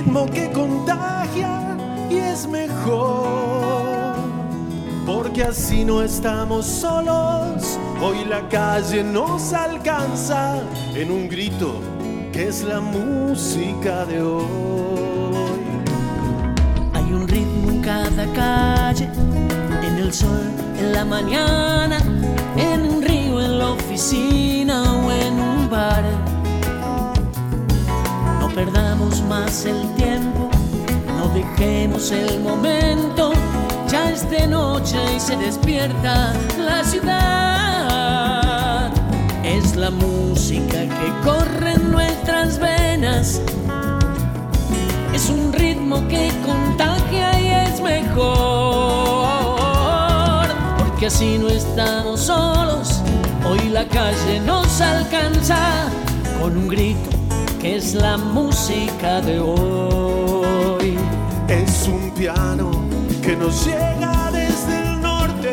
ritmo que contagia y es mejor. Porque así no estamos solos, hoy la calle nos alcanza en un grito que es la música de hoy. Hay un ritmo en cada calle, en el sol, en la mañana, en un río, en la oficina o en un bar. Perdamos más el tiempo, no dejemos el momento. Ya es de noche y se despierta la ciudad. Es la música que corre en nuestras venas. Es un ritmo que contagia y es mejor. Porque así no estamos solos. Hoy la calle nos alcanza con un grito que es la música de hoy. Es un piano que nos llega desde el norte.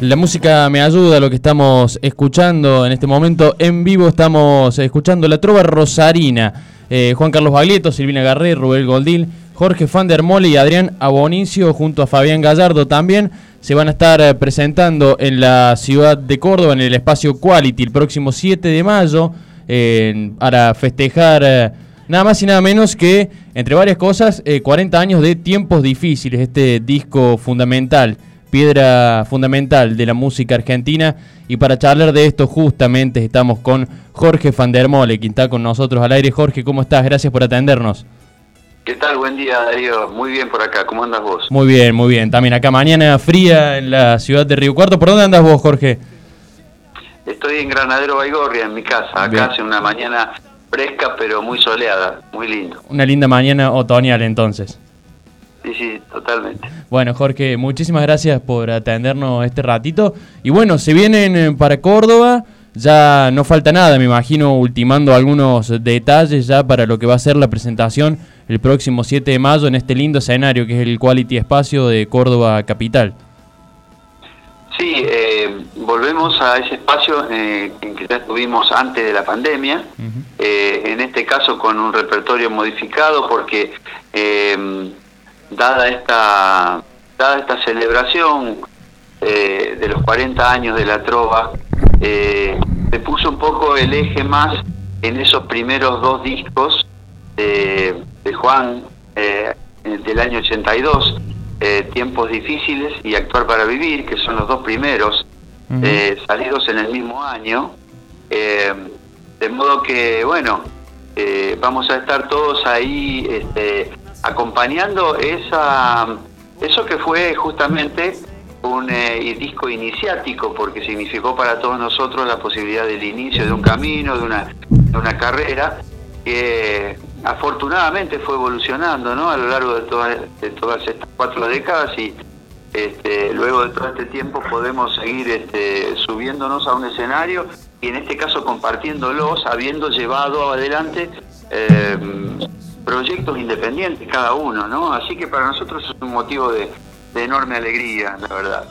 La música me ayuda, lo que estamos escuchando en este momento en vivo, estamos escuchando la trova rosarina. Eh, Juan Carlos Baglietto, Silvina Garré, Rubén Goldil, Jorge Van der Mole y Adrián Abonicio, junto a Fabián Gallardo también, se van a estar eh, presentando en la ciudad de Córdoba, en el espacio Quality, el próximo 7 de mayo, eh, para festejar eh, nada más y nada menos que, entre varias cosas, eh, 40 años de tiempos difíciles, este disco fundamental, piedra fundamental de la música argentina. Y para charlar de esto, justamente estamos con Jorge Van der Mole, quien está con nosotros al aire. Jorge, ¿cómo estás? Gracias por atendernos. ¿Qué tal? Buen día, Darío. Muy bien por acá. ¿Cómo andas vos? Muy bien, muy bien. También acá mañana fría en la ciudad de Río Cuarto. ¿Por dónde andas vos, Jorge? Estoy en Granadero Baigorria, en mi casa. Acá Bien. hace una mañana fresca, pero muy soleada. Muy lindo. Una linda mañana otoñal entonces. Sí, sí, totalmente. Bueno, Jorge, muchísimas gracias por atendernos este ratito. Y bueno, se vienen eh, para Córdoba. Ya no falta nada, me imagino, ultimando algunos detalles ya para lo que va a ser la presentación el próximo 7 de mayo en este lindo escenario que es el Quality Espacio de Córdoba Capital. Sí, eh, volvemos a ese espacio eh, en que ya estuvimos antes de la pandemia. Eh, en este caso con un repertorio modificado porque eh, dada esta dada esta celebración eh, de los 40 años de la trova eh, se puso un poco el eje más en esos primeros dos discos de, de Juan eh, del año 82 eh, Tiempos difíciles y Actuar para vivir que son los dos primeros Eh, salidos en el mismo año eh, de modo que, bueno, eh, vamos a estar todos ahí este, acompañando esa, eso que fue justamente un disco iniciático, porque significó para todos nosotros la posibilidad del inicio de un camino, de una, de una carrera, que afortunadamente fue evolucionando ¿no? a lo largo de todas, de todas estas cuatro décadas y este, luego de todo este tiempo podemos seguir este, subiéndonos a un escenario y en este caso compartiéndolos, habiendo llevado adelante eh, proyectos independientes cada uno, ¿no? Así que para nosotros es un motivo de, enorme alegría, la verdad.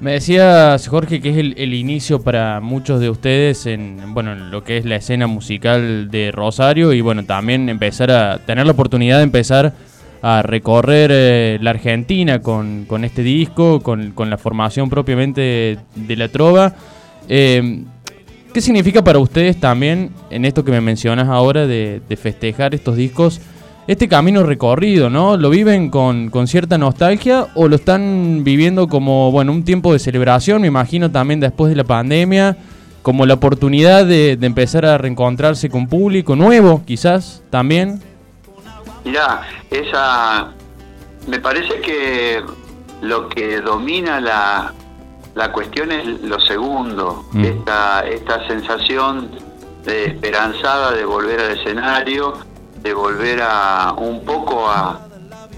Me decías, Jorge, que es el, el inicio para muchos de ustedes en, bueno, en lo que es la escena musical de Rosario y bueno, también empezar a tener la oportunidad de empezar a recorrer eh, la Argentina con, con este disco, con, con la formación propiamente de, la trova. Eh, ¿Qué significa para ustedes también, en esto que me mencionas ahora, de, de festejar estos discos, este camino recorrido, ¿no? ¿Lo viven con, con cierta nostalgia o lo están viviendo como, bueno, un tiempo de celebración, me imagino también después de la pandemia, como la oportunidad de, de empezar a reencontrarse con público nuevo, quizás, también? Mirá, esa. Me parece que lo que domina la, la cuestión es lo segundo, Mm. esta, esta sensación de esperanzada de volver al escenario, de volver a un poco a,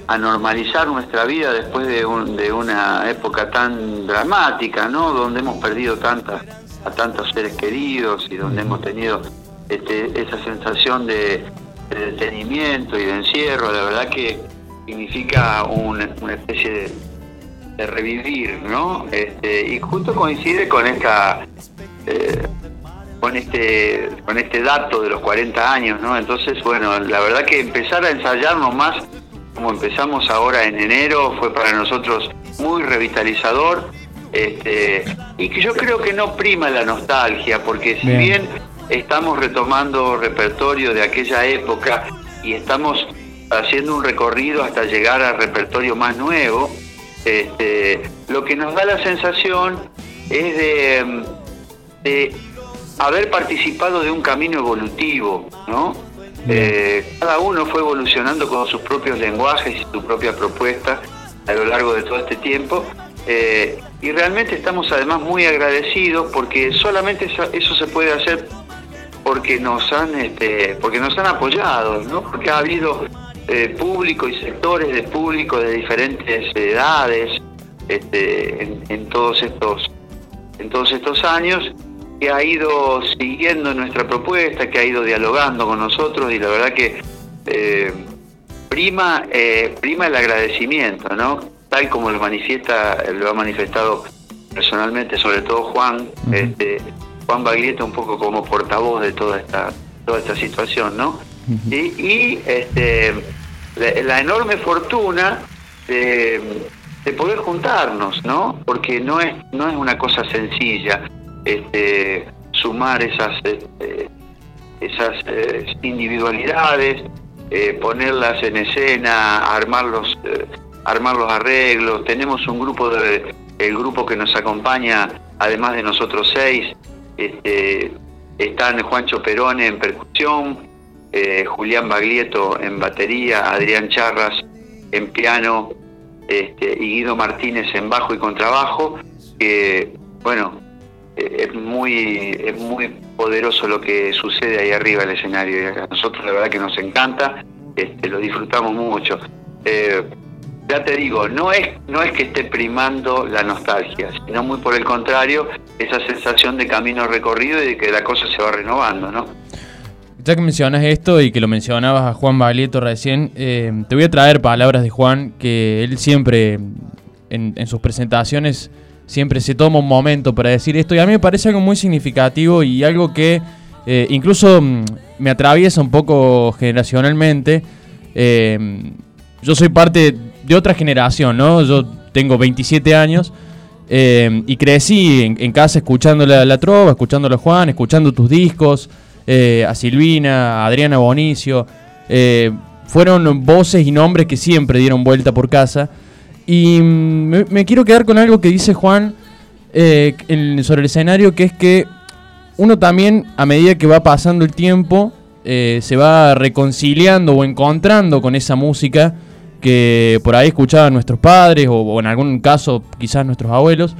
a normalizar nuestra vida después de, un- de una época tan dramática, ¿no? Donde hemos perdido tantas, a tantos seres queridos y donde hemos tenido este, esa sensación de, de detenimiento y de encierro, la verdad que significa un- una especie de, de revivir, ¿no? Este, y justo coincide con esta eh, con este con este dato de los 40 años, ¿no? Entonces, bueno, la verdad que empezar a ensayarnos más como empezamos ahora en enero fue para nosotros muy revitalizador este, y que yo creo que no prima la nostalgia, porque si bien. Estamos retomando repertorio de aquella época y estamos haciendo un recorrido hasta llegar al repertorio más nuevo, este, lo que nos da la sensación es de, de haber participado de un camino evolutivo, ¿no? Eh, cada uno fue evolucionando con sus propios lenguajes y su propia propuesta a lo largo de todo este tiempo. Eh, y realmente estamos además muy agradecidos porque solamente eso, se puede hacer porque nos han este, porque nos han apoyado, ¿no? Porque ha habido eh, público y sectores de público de diferentes edades este, en, en todos estos en todos estos años que ha ido siguiendo nuestra propuesta, que ha ido dialogando con nosotros y la verdad que eh, prima, eh, prima el agradecimiento, ¿no? Tal como lo manifiesta, lo ha manifestado personalmente, sobre todo Juan, este, Juan Baglieta un poco como portavoz de toda esta, toda esta situación, ¿no? Y, este, la, enorme fortuna de, de poder juntarnos, ¿no? Porque no es, no es una cosa sencilla este, sumar esas, este, esas eh, individualidades, eh, ponerlas en escena, armar los, eh, armar los arreglos. Tenemos un grupo, de, el grupo que nos acompaña, además de nosotros seis, este, están Juancho Perone en percusión, Julián Baglietto en batería, Adrián Charras en piano este, y Guido Martínez en bajo y contrabajo, que bueno, es muy, es muy poderoso lo que sucede ahí arriba del escenario. Y a nosotros la verdad que nos encanta, este, lo disfrutamos mucho. Eh, ya te digo, no es, no es que esté primando la nostalgia, sino muy por el contrario, esa sensación de camino recorrido y de que la cosa se va renovando, ¿no? Ya que mencionas esto y que lo mencionabas a Juan Baglietto recién, eh, te voy a traer palabras de Juan que él siempre en, sus presentaciones siempre se toma un momento para decir esto y a mí me parece algo muy significativo y algo que eh, incluso mm, me atraviesa un poco generacionalmente. Eh, yo soy parte de otra generación, ¿no? Yo tengo 27 años eh, y crecí en, casa escuchando la, la, trova, escuchándolo a Juan, escuchando tus discos, a Silvina, a Adriana Bonicio. fueron voces y nombres que siempre dieron vuelta por casa. Y mm, me, quiero quedar con algo que dice Juan eh, sobre el escenario, que es que uno también, a medida que va pasando el tiempo, eh, se va reconciliando o encontrando con esa música que por ahí escuchaban nuestros padres o, en algún caso quizás nuestros abuelos.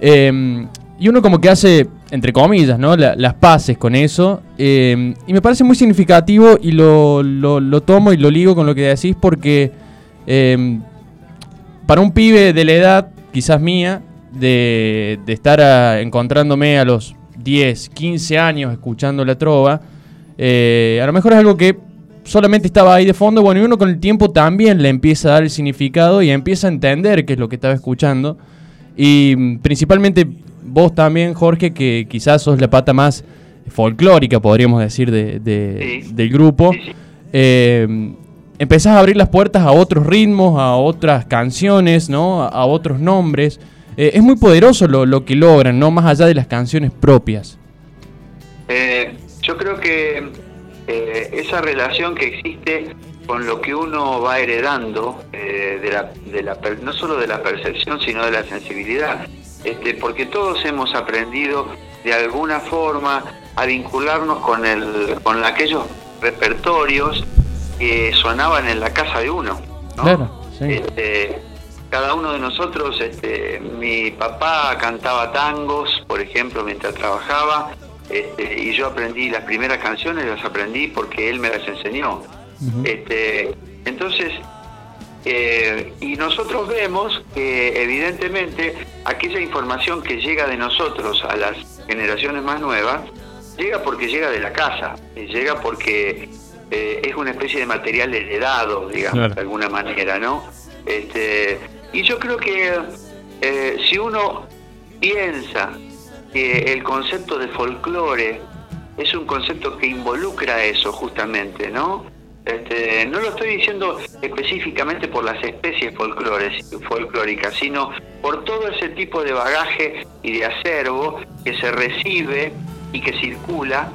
Em, y uno como que hace, entre comillas, ¿no? las paces con eso. Em, y me parece muy significativo y lo, lo, tomo y lo ligo con lo que decís porque em, para un pibe de la edad, quizás mía, de, estar encontrándome a los 10, 15 años escuchando la trova, eh, a lo mejor es algo que solamente estaba ahí de fondo, bueno, y uno con el tiempo también le empieza a dar el significado y empieza a entender qué es lo que estaba escuchando. Y mm, principalmente vos también, Jorge, que quizás sos la pata más folclórica, podríamos decir, del grupo. Eh, empezás a abrir las puertas a otros ritmos, a otras canciones, ¿no? A, otros nombres. Eh, es muy poderoso lo, que logran, ¿no? Más allá de las canciones propias. Eh, yo creo que eh, esa relación que existe con lo que uno va heredando, de la, de la, no solo de la percepción, sino de la sensibilidad, este, porque todos hemos aprendido de alguna forma a vincularnos con, el, con aquellos repertorios que sonaban en la casa de uno. Este, cada uno de nosotros, este, mi papá cantaba tangos, por ejemplo, mientras trabajaba, este, y yo aprendí las primeras canciones, las aprendí porque él me las enseñó. este, entonces, eh, y nosotros vemos que evidentemente aquella información que llega de nosotros a las generaciones más nuevas, llega porque llega de la casa, y llega porque eh, es una especie de material heredado, digamos, de alguna manera, ¿no? Este, y yo creo que eh, si uno piensa que el concepto de folclore es un concepto que involucra eso justamente, ¿no? Este, no lo estoy diciendo específicamente por las especies folclóricas, sino por todo ese tipo de bagaje y de acervo que se recibe y que circula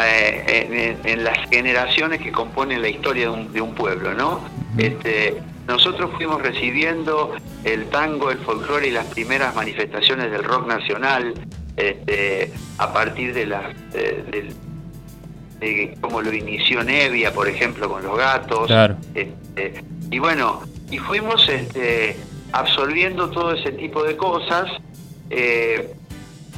eh, en, las generaciones que componen la historia de un, pueblo, ¿no? Este, nosotros fuimos recibiendo el tango, el folclore y las primeras manifestaciones del rock nacional este, a partir de las de, como lo inició Nevia, por ejemplo, con los gatos. Este, y bueno, y fuimos este, absorbiendo todo ese tipo de cosas eh,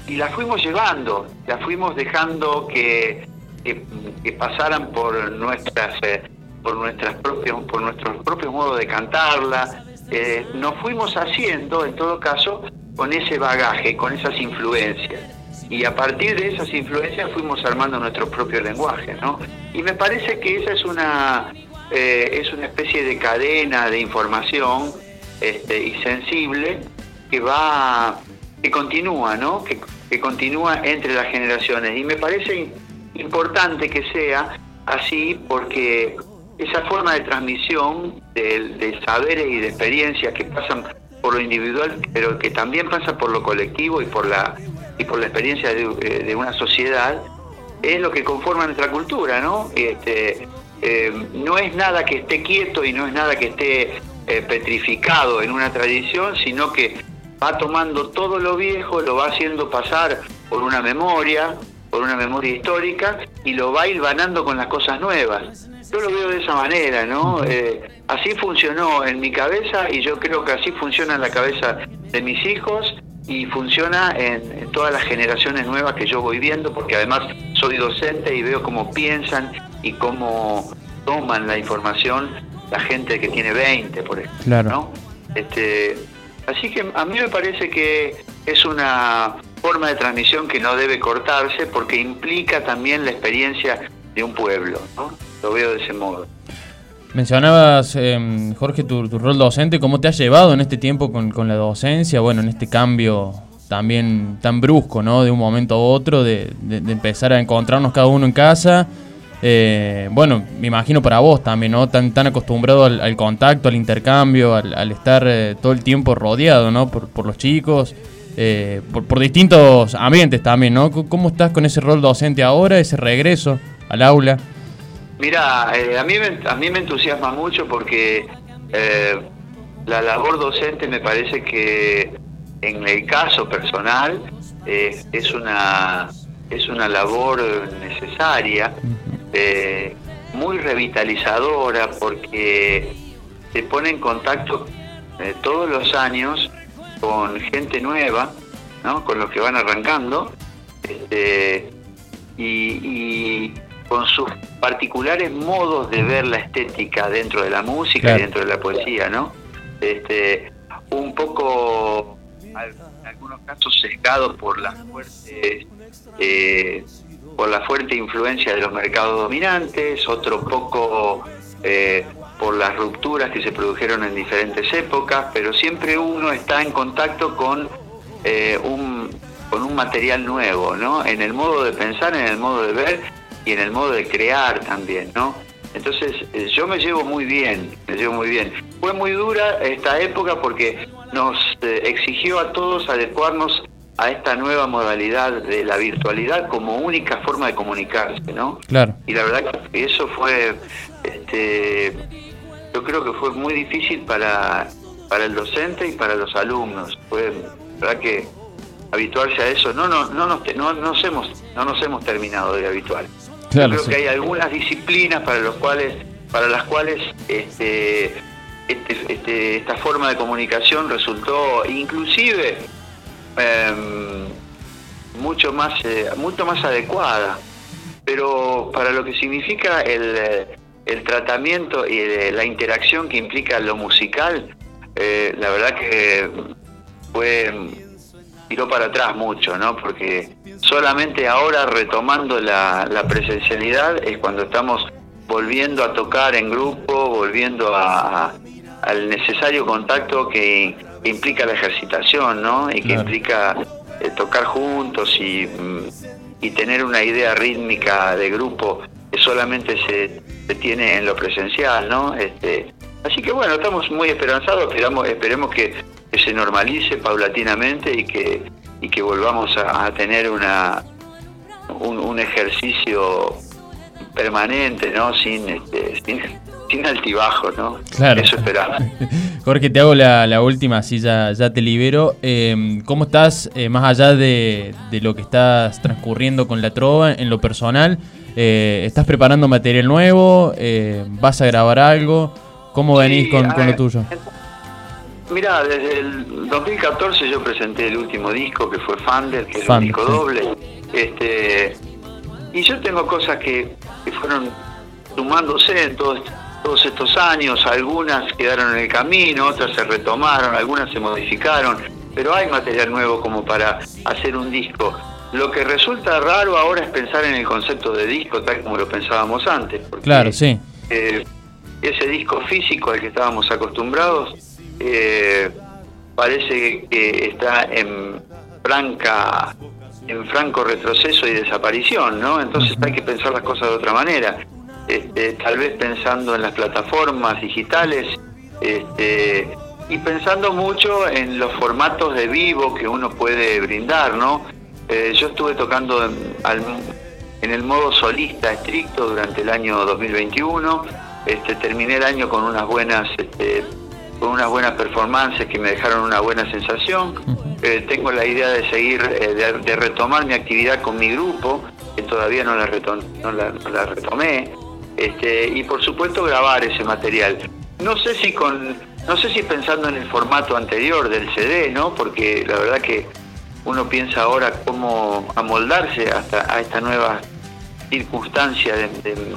y las fuimos llevando, las fuimos dejando que, que, pasaran por nuestras eh, por nuestras propios por nuestros propios modos de cantarla. Eh, nos fuimos haciendo, en todo caso, con ese bagaje, con esas influencias. Y a partir de esas influencias fuimos armando nuestro propio lenguaje, ¿no? Y me parece que esa es una, eh, es una especie de cadena de información este, y sensible que va, que continúa, ¿no? Que, continúa entre las generaciones. Y me parece importante que sea así porque esa forma de transmisión de, de saberes y de experiencias que pasan por lo individual, pero que también pasa por lo colectivo y por la y por la experiencia de, eh, una sociedad, es lo que conforma nuestra cultura, ¿no? Este, eh, no es nada que esté quieto y no es nada que esté eh, petrificado en una tradición, sino que va tomando todo lo viejo, lo va haciendo pasar por una memoria, por una memoria histórica, y lo va hilvanando con las cosas nuevas. Yo lo veo de esa manera, ¿no? Eh, así funcionó en mi cabeza y yo creo que así funciona en la cabeza de mis hijos y funciona en, todas las generaciones nuevas que yo voy viendo, porque además soy docente y veo cómo piensan y cómo toman la información la gente que tiene 20, por ejemplo. Claro. Este, así que a mí me parece que es una forma de transmisión que no debe cortarse porque implica también la experiencia de un pueblo. ¿no? lo veo de ese modo. Mencionabas, em, Jorge, tu, rol docente, ¿cómo te has llevado en este tiempo con, la docencia? Bueno, en este cambio también tan brusco, ¿no? De un momento a otro, de, empezar a encontrarnos cada uno en casa. Eh, bueno, me imagino para vos también, ¿no? Tan, tan acostumbrado al, contacto, al intercambio, al, estar eh, todo el tiempo rodeado, ¿no? Por, los chicos, eh, por, por, distintos ambientes también, ¿no? ¿Cómo estás con ese rol docente ahora, ese regreso al aula? Mira, eh, a, mí me, a mí me entusiasma mucho porque eh, la labor docente me parece que en el caso personal eh, es una es una labor necesaria, muy revitalizadora porque se pone en contacto todos los años con gente nueva, ¿no? con los que van arrancando, este, y con sus particulares modos de ver la estética dentro de la música y dentro de la poesía, ¿no? Este, un poco, en algunos casos sesgado por la fuerte, eh, por la fuerte influencia de los mercados dominantes, otro poco eh, por las rupturas que se produjeron en diferentes épocas, pero siempre uno está en contacto con eh, un con un material nuevo, ¿no? En el modo de pensar, en el modo de ver y en el modo de crear también, ¿no? Entonces eh, yo me llevo muy bien, me llevo muy bien. Fue muy dura esta época porque nos eh, exigió a todos adecuarnos a esta nueva modalidad de la virtualidad como única forma de comunicarse, ¿no? Claro. Y la verdad que eso fue, este, yo creo que fue muy difícil para, para el docente y para los alumnos. Fue, verdad que habituarse a eso, no, no, no, nos, no, nos hemos, no nos hemos terminado de habituar creo que hay algunas disciplinas para los cuales, para las cuales este, este, este esta forma de comunicación resultó inclusive em, mucho más eh, mucho más adecuada. Pero para lo que significa el, el tratamiento y la interacción que implica lo musical, eh, la verdad que fue tiró para atrás mucho, ¿no? Porque solamente ahora retomando la, presencialidad es cuando estamos volviendo a tocar en grupo, volviendo a, al necesario contacto que, implica la ejercitación, ¿no? Y que implica eh, tocar juntos y, mm, y tener una idea rítmica de grupo que solamente se, se tiene en lo presencial, ¿no? Este, así que bueno, estamos muy esperanzados, esperamos, esperemos que, se normalice paulatinamente y que, y que volvamos a, a tener una un, un ejercicio permanente, ¿no? Sin, este, sin, sin altibajos, ¿no? Claro. Eso esperamos. Jorge, te hago la, la última, así ya, ya te libero. Eh, ¿Cómo estás, eh, más allá de, de lo que estás transcurriendo con la trova, en lo personal? Eh, ¿Estás preparando material nuevo? Eh, ¿Vas a grabar algo? ¿Cómo venís Sí, con, lo tuyo? Mira, desde el 2014 yo presenté el último disco que fue Fander, que es un disco sí. doble. Este, y yo tengo cosas que, que fueron sumándose en todos, todos estos años. Algunas quedaron en el camino, otras se retomaron, algunas se modificaron. Pero hay material nuevo como para hacer un disco. Lo que resulta raro ahora es pensar en el concepto de disco tal como lo pensábamos antes. porque, Claro, sí. eh, ese disco físico al que estábamos acostumbrados eh, parece que está en franca en franco retroceso y desaparición, ¿no? Entonces hay que pensar las cosas de otra manera. Este, tal vez pensando en las plataformas digitales este, y pensando mucho en los formatos de vivo que uno puede brindar, ¿no? Eh, yo estuve tocando en, al- en el modo solista estricto durante el año 2021. Este, terminé el año con unas buenas este, con unas buenas performances que me dejaron una buena sensación. Eh, tengo la idea de seguir, eh, de, de retomar mi actividad con mi grupo, que todavía no la, retom- no la, no la retomé, este, y por supuesto grabar ese material. No sé si con, no sé si pensando en el formato anterior del CD, ¿no? Porque la verdad que uno piensa ahora cómo amoldarse hasta a esta nueva circunstancia de, de-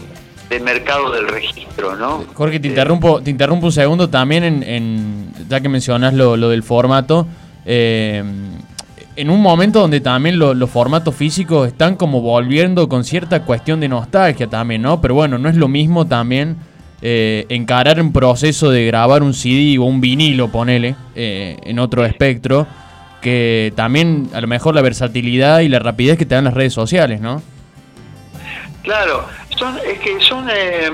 de mercado del registro, ¿no? Jorge, te Eh, interrumpo, te interrumpo un segundo también en, en- ya que mencionas lo, lo del formato. eh, en un momento donde también lo- los formatos físicos están como volviendo con cierta cuestión de nostalgia también, ¿no? Pero bueno, no es lo mismo también eh, encarar un proceso de grabar un CD o un vinilo, ponele, eh, en otro espectro, que también a lo mejor la versatilidad y la rapidez que te dan las redes sociales, ¿no? Claro, son, es que son, eh,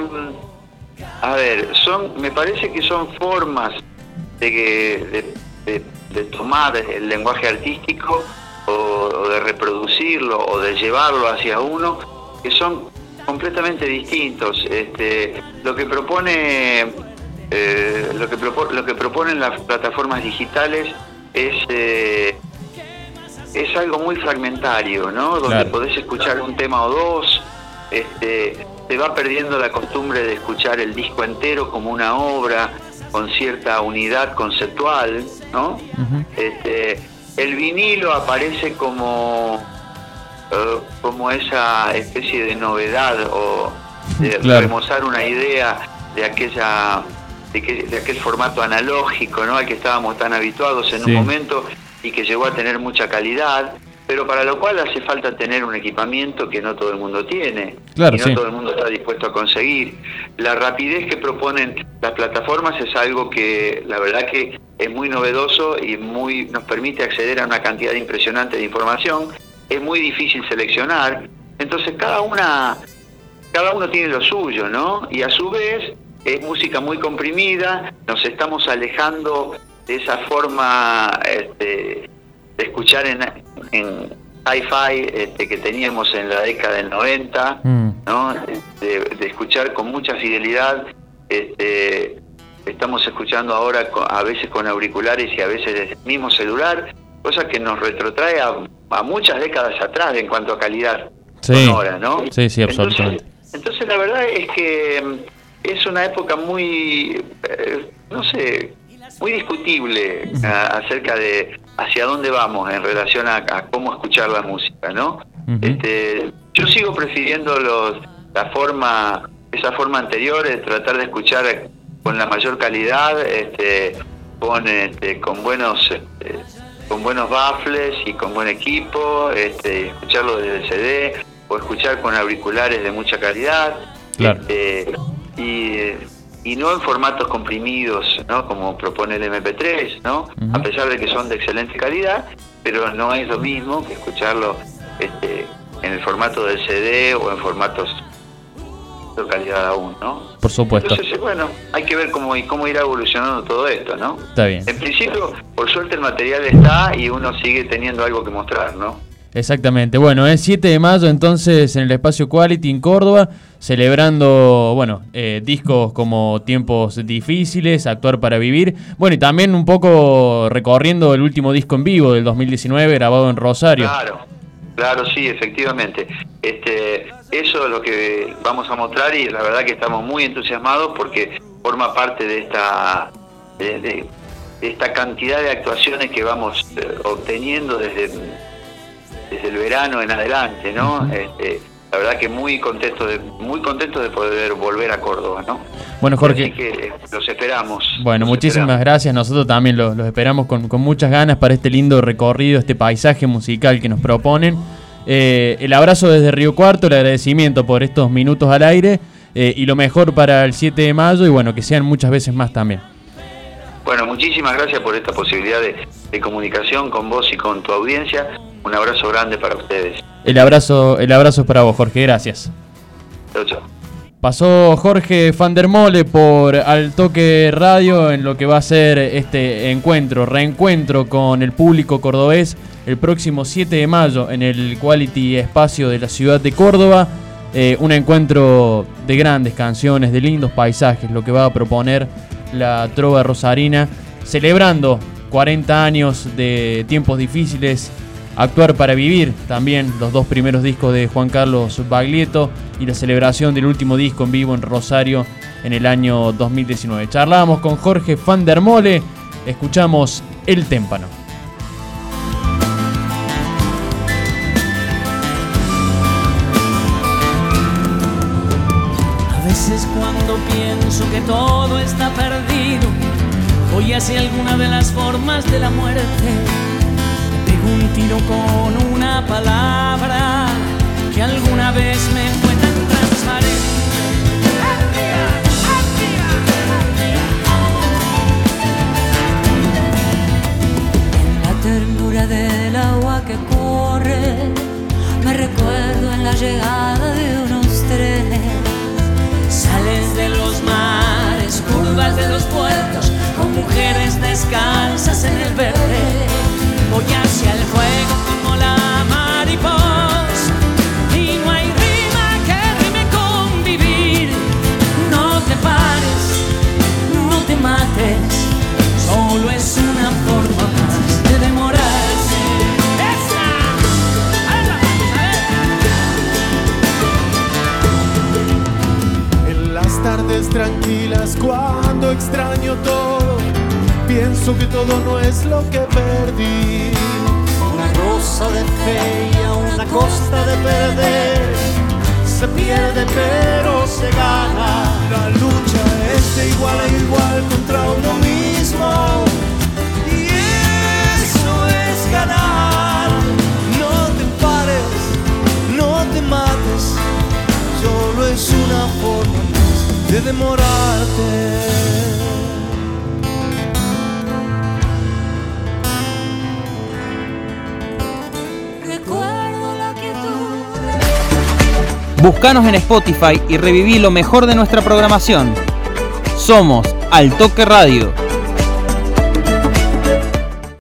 a ver, son, me parece que son formas de, que- de, de- de tomar el lenguaje artístico o, o de reproducirlo o de llevarlo hacia uno que son completamente distintos. Este, lo que propone, eh, lo que propo- lo que proponen las plataformas digitales es eh, es algo muy fragmentario, ¿no? Donde Claro. podés escuchar un tema o dos, este, se va perdiendo la costumbre de escuchar el disco entero como una obra con cierta unidad conceptual, ¿no? Este, el vinilo aparece como eh, como esa especie de novedad o de Claro. remozar una idea de aquella de, que- de aquel formato analógico ¿no? al que estábamos tan habituados en Sí. un momento y que llegó a tener mucha calidad pero para lo cual hace falta tener un equipamiento que no todo el mundo tiene Claro, y no sí. todo el mundo está dispuesto a conseguir. La rapidez que proponen las plataformas es algo que la verdad que es muy novedoso y muy nos permite acceder a una cantidad impresionante de información. Es muy difícil seleccionar, entonces cada una cada uno tiene lo suyo, ¿no? Y a su vez es música muy comprimida, nos estamos alejando de esa forma este, de escuchar en, en hi-fi este, que teníamos en la década del 90, Mm. ¿no? De, de escuchar con mucha fidelidad. Este, estamos escuchando ahora a veces con auriculares y a veces desde el mismo celular, cosa que nos retrotrae a, a muchas décadas atrás en cuanto a calidad Sí. sonora, ¿no? Sí, sí, absolutamente. Entonces, entonces la verdad es que mm, es una época muy, eh, no sé, muy discutible a- acerca de hacia dónde vamos en relación a, a cómo escuchar la música, ¿no? Este, yo sigo prefiriendo los, la forma, esa forma anterior de tratar de escuchar con la mayor calidad, este, con, este, con buenos, este, con buenos baffles y con buen equipo, este, escucharlo desde el CD o escuchar con auriculares de mucha calidad, Claro. este, y, y no en formatos comprimidos, ¿no? Como propone el MP3, ¿no? A pesar de que son de excelente calidad, pero no es lo mismo que escucharlo este, en el formato del CD o en formatos de calidad aún, ¿no? Por supuesto. Entonces, bueno, hay que ver cómo, cómo irá evolucionando todo esto, ¿no? Está bien. En principio, por suerte el material está y uno sigue teniendo algo que mostrar, ¿no? Exactamente. Bueno, es 7 de mayo entonces en el espacio Quality en Córdoba, celebrando, bueno, eh, discos como Tiempos Difíciles, Actuar para Vivir. Bueno, y también un poco recorriendo el último disco en vivo del 2019 grabado en Rosario. Claro, claro, sí, efectivamente. Este, eso es lo que vamos a mostrar y la verdad que estamos muy entusiasmados porque forma parte de esta... De, esta cantidad de actuaciones que vamos eh, obteniendo desde desde el verano en adelante, ¿no? Este, la verdad que muy contento de muy contento de poder volver a Córdoba, ¿no? Bueno, Jorge. Así que los esperamos. Bueno, muchísimas gracias. Nosotros también los, esperamos con, muchas ganas para este lindo recorrido, este paisaje musical que nos proponen. Eh, el abrazo desde Río Cuarto, el agradecimiento por estos minutos al aire eh, y lo mejor para el 7 de mayo y bueno, que sean muchas veces más también. Bueno, muchísimas gracias por esta posibilidad de comunicación con vos y con tu audiencia. Un abrazo grande para ustedes. El abrazo, el abrazo es para vos, Jorge. Gracias. Chau, chau. Pasó Jorge Fandermole por Al Toque Radio en lo que va a ser este encuentro, reencuentro con el público cordobés el próximo 7 de mayo en el Quality Espacio de la ciudad de Córdoba. Eh, un encuentro de grandes canciones, de lindos paisajes, lo que va a proponer la Trova Rosarina, celebrando 40 años de tiempos difíciles Actuar para Vivir, también los dos primeros discos de Juan Carlos Baglietto y la celebración del último disco en vivo en Rosario en el año 2019. Charlábamos con Jorge Van der Mole, escuchamos El Témpano. A veces cuando pienso que todo está perdido, voy hacia alguna de las formas de la muerte un tiro con una palabra que alguna vez me fue tan transparente. En la ternura del agua que corre, me recuerdo en la llegada de unos trenes. Sales de los mares, curvas de los puertos, mujeres descalzas en el verde voy hacia el fuego como la mariposa y no hay rima que rime con vivir. No te pares, no te mates, solo es una forma más de demorarse. En las tardes tranquilas cuando extraño todo pienso que todo no es lo que perdí. Una rosa de fe y a una costa de perder. Se pierde pero se gana. La lucha es de igual a igual contra uno mismo. Y eso es ganar. No te pares, no te mates. Solo es una forma de demorarte. Búscanos en Spotify y reviví lo mejor de nuestra programación. Somos Al Toque Radio